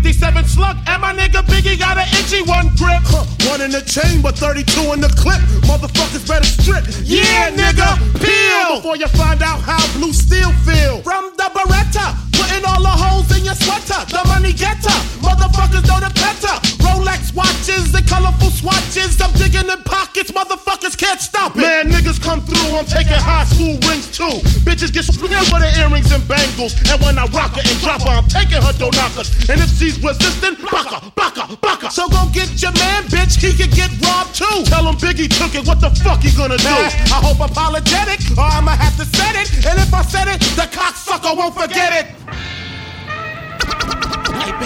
357 slug, and my nigga Biggie got an itchy one grip. Huh, One in the chamber, 32 in the clip. Motherfuckers better strip. Yeah, nigga, peel before you find out how blue steel feel. From the Beretta, putting all the holes in your sweater. The money getter, motherfuckers know the better. Rolex watches and colorful swatches. I'm digging in pockets, motherfuckers can't stop it. Man, niggas come through, I'm taking high school rings too. Bitches get split for the earrings and bangles. And when I rock her and drop her, I'm taking her door knockers. And if she's resistant, baka, baka, baka. So go get your man, bitch, he could get robbed too. Tell him Biggie took it, what the fuck he gonna do? I hope apologetic, or I'ma have to set it. And if I said it, the cocksucker won't forget it.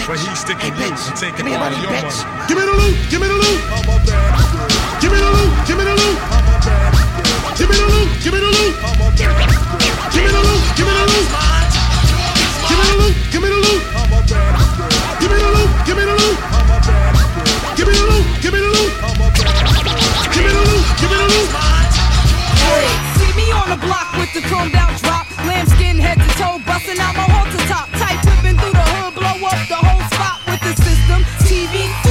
But he's sticking you and taking all your money. Give me the loot, give me the loot. Give me the loot, give me the loot. Give me the loot, give me the loot. Give me the loot, give me the loot. Give me the loot, give me the loot. Give me the loot, give me the loot. Give me the loot, give me the loot. Give me the loot, give me the loot. Hey, see me on the block with the chromed out drop, lambskin head to toe, busting out my TV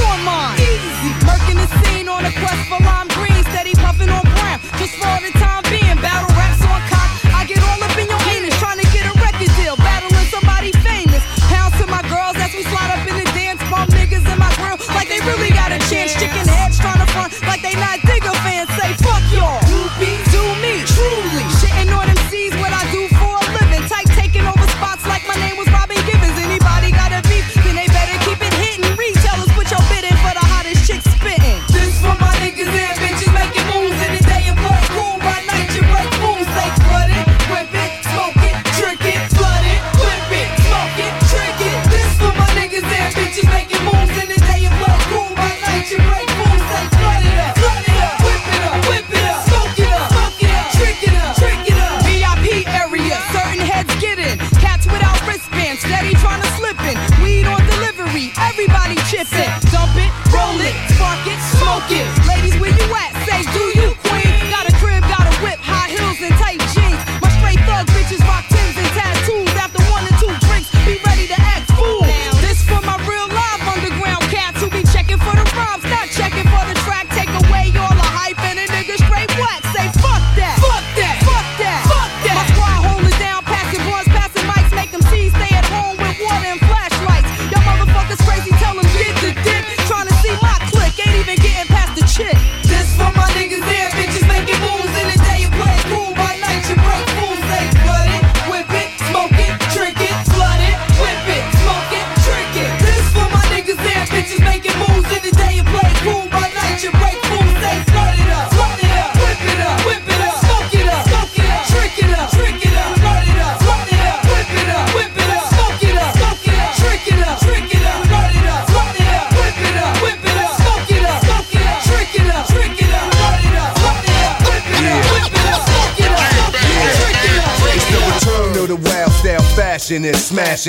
give.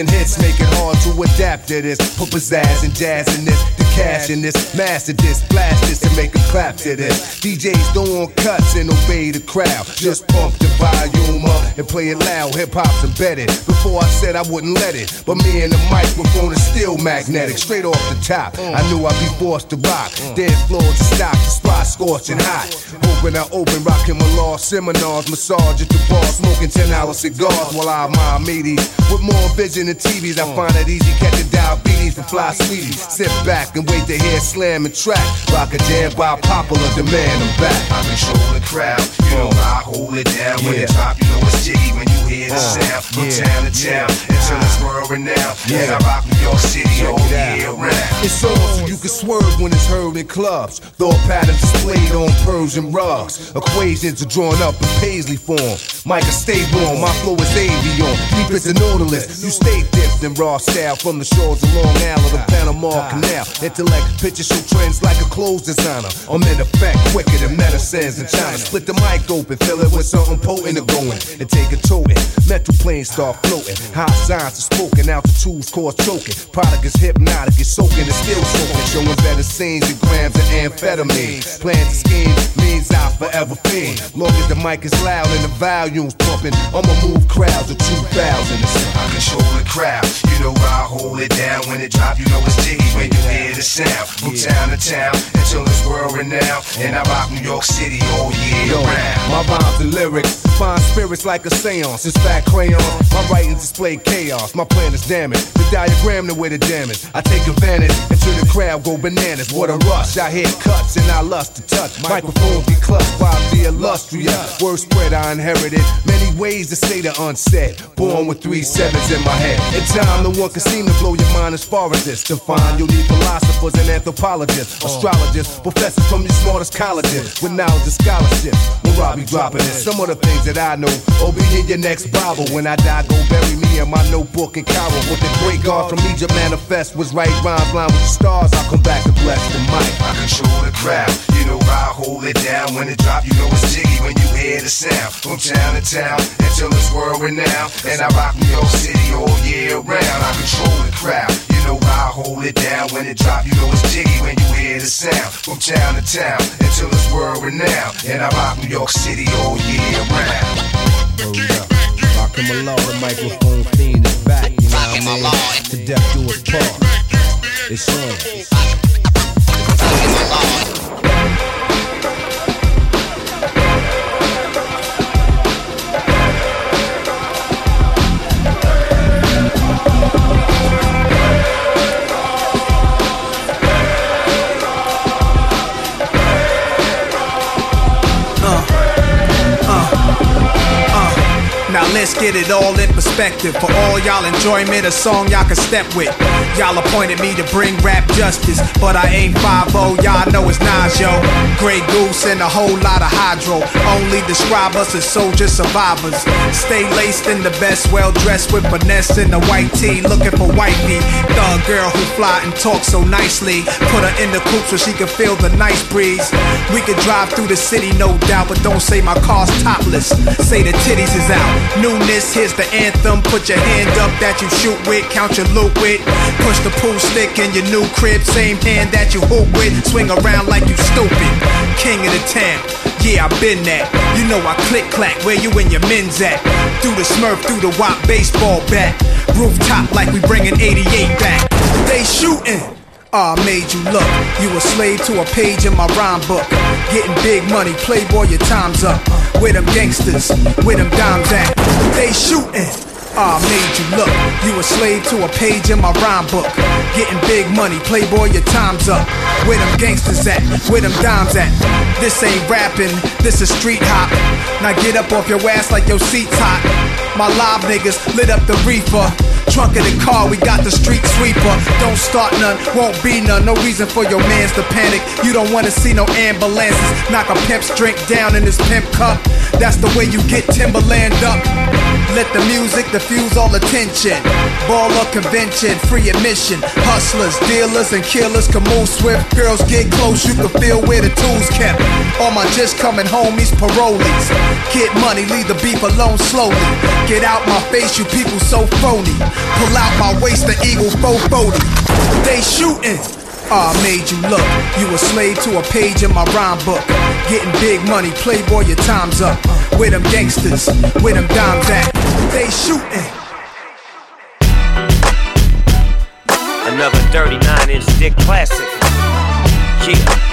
This, hits, make it hard to adapt to this. Put pizzazz and jazz in this, cash in this, master this, blast this, and make a clap to this. DJs don't want cuts and obey the crowd. Just pump the volume up and play it loud. Hip hop's embedded. Before I said I wouldn't let it, but me and the microphone is still magnetic. Straight off the top, I knew I'd be forced to rock. Dead floor to stop, the spot scorching hot. Open I open, rocking my law seminars, massage at the bar, smoking 10 hour cigars while I'm admire meaties. With more vision than TVs, I find it easy catching diabetes from fly sweeties. Sit back and wait to hear slam and track. Rock a jam by popular demand, I'm back. I control the crowd, you know I hold it down. When it drop, you know it's jiggy when you hear the Uh, sound. From yeah, town to town, until it's world renowned. And I rock New York City all year round. It's on so you can swerve when it's heard in clubs. Thought patterns displayed on Persian rugs. Equations are drawn up in paisley form. Micah, stay warm. My flow is avion. Deep as a nautilus. You stay dipped in raw style from the shores of Long Island to Panama Canal. Intellect pictures show trends like a clothes designer. I'm in effect quicker than medicines in China. Split the mic open, fill it with something potent and going. And take a toting. Mental planes start floating. High signs are spoken. Altitudes cause choking. Product is hypnotic. It's soaking. It's still soaking. Showing better scenes and grams of amphetamine. Plans to scheme means I'll forever fiend. Long as the mic is loud and the volume's pumping, I'ma move crowds of 2,000. I control the crowd, you know I hold it down. When it drop, you know it's jiggy when you hear the sound. From town to town, until it's world renowned. And I rock New York City all year Yo, round. my rhymes and lyrics find spirits like a seance. It's fat crayon. My writings display chaos. My plan is damaged. The diagram the way the damage. I take advantage until the crowd go bananas. What a rush. I hear cuts and I lust to touch. Microphones be clutched by the illustrious. Word spread I inherited. Many ways to say the unsaid. Born with three sevens in my head. In time, no one can seem to blow your mind as far as this. To find you'll need philosophers and anthropologists, oh. astrologists, professors from the smartest colleges with knowledge and scholarships. When Robbie dropping it, some of the things that I know. Oh, be in your next Bible. When I die, go bury me in my notebook in Cairo. With the great God from Egypt manifest was right rhymes line with the stars. I'll come back to bless the mic. I control the crowd, you know I hold it down. When it drop, you know it's jiggy when you hear the sound. From town to town, until it's world renowned. And I rock New York City all year round. I control the crowd, you know I hold it down. When it drop, you know it's jiggy when you hear the sound. From town to town, until it's world renowned. And I rock New York City all year round. Oh, rock him along, the microphone fiend is back. You know what I mean? To death do us part. It's on. Now let's get it all in perspective. For all y'all enjoyment, a song y'all can step with. Y'all appointed me to bring rap justice, but I ain't 5-0. y'all know it's Nas, yo. Grey Goose and a whole lot of hydro. Only describe us as soldier survivors. Stay laced in the best, well dressed with finesse in the white tee, looking for wifey. Thug girl who fly and talk so nicely. Put her in the coupe so she can feel the nice breeze. We could drive through the city, no doubt, but don't say my car's topless. Say the titties is out. Newness, here's the anthem. Put your hand up that you shoot with, count your loot with. Push the pool stick in your new crib, same hand that you hoop with. Swing around like you stupid. King of the town. Yeah, I been that. You know I click clack where you and your men's at. Through the smurf, through the wop baseball bat. Rooftop like we bringing 88 back. They shooting. Ah, I made you look. You a slave to a page in my rhyme book. Getting big money, playboy, your time's up. Where them gangsters, where them dimes at? They shooting. I made you look. You a slave to a page in my rhyme book. Getting big money, playboy, your time's up. Where them gangsters at? Where them dimes at? This ain't rapping, this is street hop. Now get up off your ass like your seat's hot. My live niggas lit up the reefer. Trunk of the car, we got the street sweeper. Don't start none, won't be none. No reason for your mans to panic. You don't wanna see no ambulances. Knock a pimp's drink down in his pimp cup. That's the way you get Timberland up. Let the music diffuse all attention. Ball or convention, free admission. Hustlers, dealers, and killers can move swift. Girls get close, you can feel where the tools kept. All my just coming homies, parolees. Get money, leave the beef alone slowly. Get out my face, you people so phony. Pull out my waist, the eagle 440. They shooting. Ah, I made you look. You a slave to a page in my rhyme book. Getting big money, playboy, your time's up. With them gangsters, with them dimes at. They shooting. Another 39 inch dick classic. Yeah.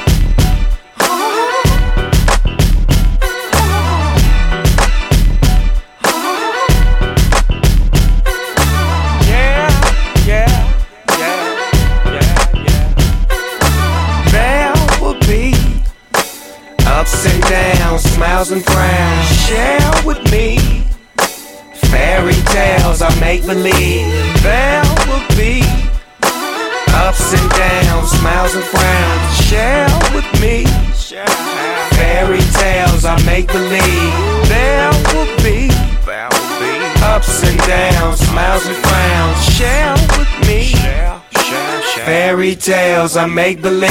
Downs, smiles and frowns. Share with me fairy tales I make believe. There will be ups and downs, smiles and frowns. Share with me fairy tales I make believe. There will be ups and downs, smiles and frowns. Share with me. Fairy tales I make believe.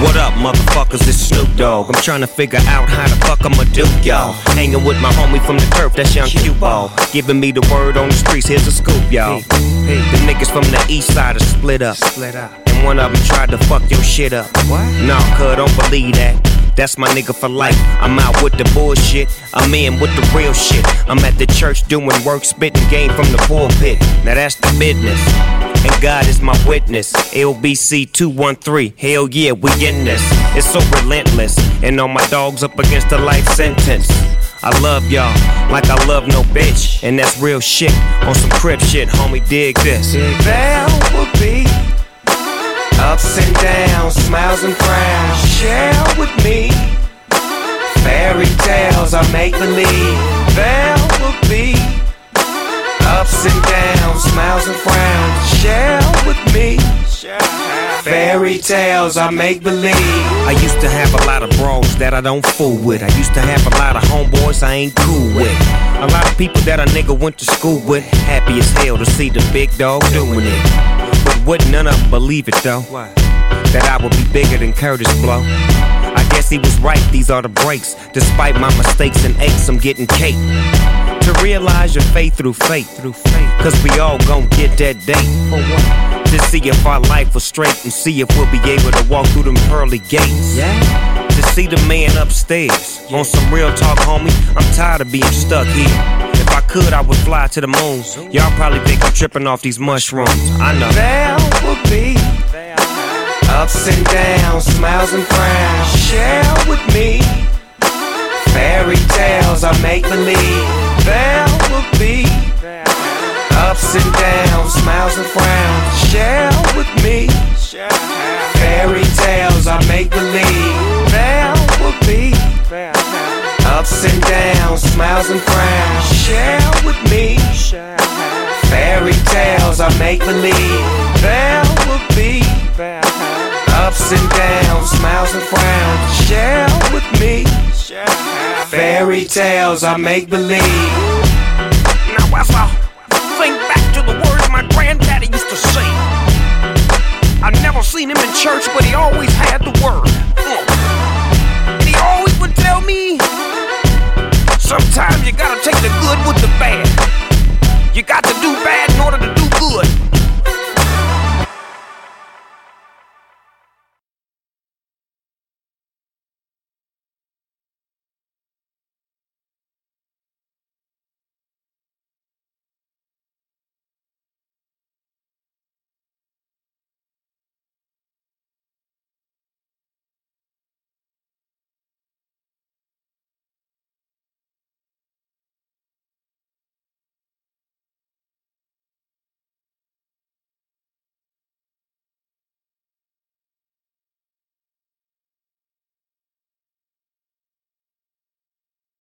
What up, motherfuckers? It's Snoop Dogg. I'm trying to figure out how the fuck I'ma do, y'all. Hanging with my homie from the turf, that's young Q Ball. Giving me the word on the streets, here's a scoop, y'all. The niggas from the east side are split up. Split up. And one of them tried to fuck your shit up. What? Nah, cuz, don't believe that. That's my nigga for life. I'm out with the bullshit. I'm in with the real shit. I'm at the church doing work, spitting game from the pulpit. Now that's the business. And God is my witness. LBC 213. Hell yeah, we in this. It's so relentless. And all my dogs up against a life sentence. I love y'all like I love no bitch. And that's real shit. On some crib shit, homie, dig this. There will be ups and downs, smiles and frowns. Share with me tales I make believe. There will be ups and downs, smiles and frowns. Share with me fairy tales I make believe. I used to have a lot of bros that I don't fool with. I used to have a lot of homeboys I ain't cool with. A lot of people that a nigga went to school with. Happy as hell to see the big dog doing it. But would none of them believe it though? That I would be bigger than Kurtis Blow. Guess he was right, these are the breaks. Despite my mistakes and aches, I'm getting cake. To realize your faith through faith, through faith. Cause we all gon' get that date. To see if our life was straight and see if we'll be able to walk through them pearly gates. Yeah. To see the man upstairs. On some real talk, homie, I'm tired of being stuck here. If I could, I would fly to the moon. Y'all probably think I'm tripping off these mushrooms. I know. There will be ups and downs, smiles and frowns. Share with me fairy tales I make believe. There will be ups and downs, smiles and frowns. Share with me fairy tales I make believe. There will be ups and downs, smiles and frowns. Share with me fairy tales I make believe. There will be ups and downs, smiles and frowns. Share with me fairy tales I make believe. Now as I think back to the words my granddaddy used to say, I never seen him in church, but he always had the word. And he always would tell me, sometimes you gotta take the good with the bad. You got to do bad in order to do good.